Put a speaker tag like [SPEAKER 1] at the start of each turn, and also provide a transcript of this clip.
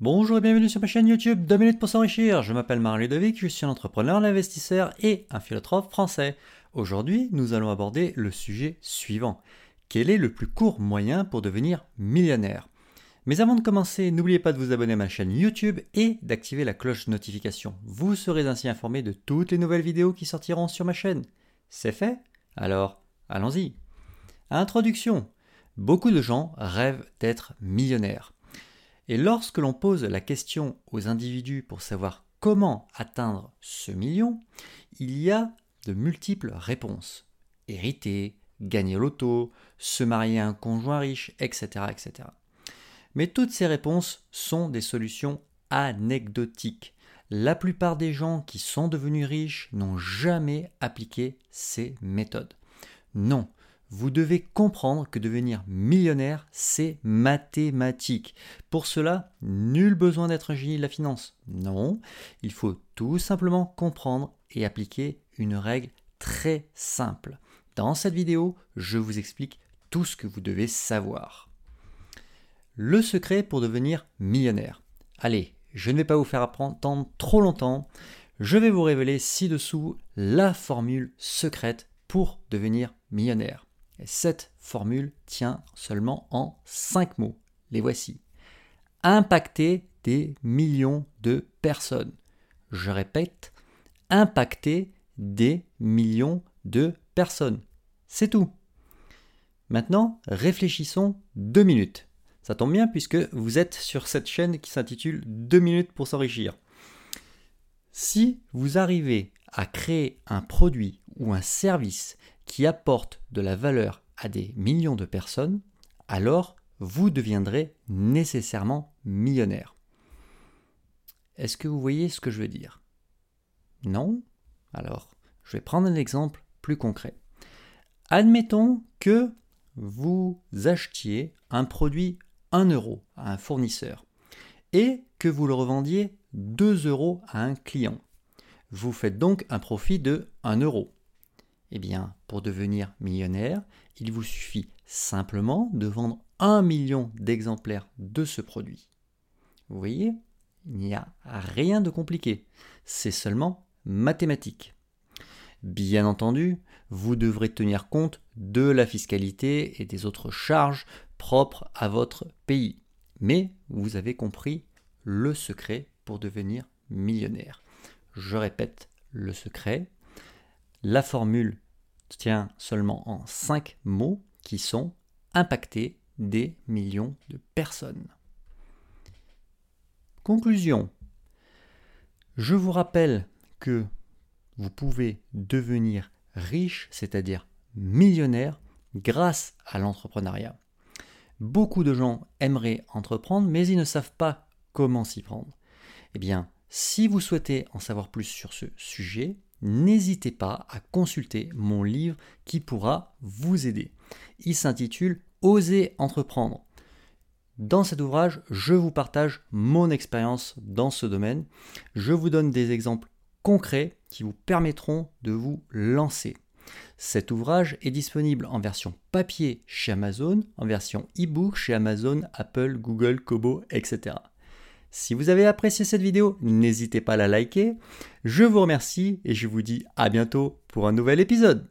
[SPEAKER 1] Bonjour et bienvenue sur ma chaîne YouTube 2 minutes pour s'enrichir. Je m'appelle Marc Ludovic, je suis un entrepreneur, un investisseur et un philosophe français. Aujourd'hui, nous allons aborder le sujet suivant. Quel est le plus court moyen pour devenir millionnaire? Mais avant de commencer, n'oubliez pas de vous abonner à ma chaîne YouTube et d'activer la cloche de notification. Vous serez ainsi informé de toutes les nouvelles vidéos qui sortiront sur ma chaîne. C'est fait? Alors, allons-y. Introduction. Beaucoup de gens rêvent d'être millionnaires. Et lorsque l'on pose la question aux individus pour savoir comment atteindre ce million, il y a de multiples réponses. Hériter, gagner l'auto, se marier à un conjoint riche, etc., etc. Mais toutes ces réponses sont des solutions anecdotiques. La plupart des gens qui sont devenus riches n'ont jamais appliqué ces méthodes. Non, vous devez comprendre que devenir millionnaire, c'est mathématique. Pour cela, nul besoin d'être un génie de la finance. Non, il faut tout simplement comprendre et appliquer une règle très simple. Dans cette vidéo, je vous explique tout ce que vous devez savoir. Le secret pour devenir millionnaire. Allez, je ne vais pas vous faire attendre trop longtemps. Je vais vous révéler ci-dessous la formule secrète pour devenir millionnaire. Et cette formule tient seulement en 5 mots. Les voici. Impacter des millions de personnes. Je répète, impacter des millions de personnes. C'est tout. Maintenant, réfléchissons deux minutes. Ça tombe bien puisque vous êtes sur cette chaîne qui s'intitule 2 minutes pour s'enrichir. Si vous arrivez à créer un produit ou un service qui apporte de la valeur à des millions de personnes, alors vous deviendrez nécessairement millionnaire. Est-ce que vous voyez ce que je veux dire? Non? Alors, je vais prendre un exemple plus concret. Admettons que vous achetiez un produit 1 euro à un fournisseur et que vous le revendiez 2 euros à un client. Vous faites donc un profit de 1 euro. Eh bien, pour devenir millionnaire, il vous suffit simplement de vendre un million d'exemplaires de ce produit. Vous voyez, il n'y a rien de compliqué. C'est seulement mathématique. Bien entendu, vous devrez tenir compte de la fiscalité et des autres charges propres à votre pays. Mais vous avez compris le secret pour devenir millionnaire. Je répète le secret, la formule tient seulement en 5 mots qui sont impacter des millions de personnes. Conclusion. Je vous rappelle que vous pouvez devenir riche, c'est-à-dire millionnaire, grâce à l'entrepreneuriat. Beaucoup de gens aimeraient entreprendre, mais ils ne savent pas comment s'y prendre. Eh bien, si vous souhaitez en savoir plus sur ce sujet, n'hésitez pas à consulter mon livre qui pourra vous aider. Il s'intitule Oser entreprendre. Dans cet ouvrage, je vous partage mon expérience dans ce domaine. Je vous donne des exemples concrets qui vous permettront de vous lancer. Cet ouvrage est disponible en version papier chez Amazon, en version e-book chez Amazon, Apple, Google, Kobo, etc. Si vous avez apprécié cette vidéo, n'hésitez pas à la liker. Je vous remercie et je vous dis à bientôt pour un nouvel épisode.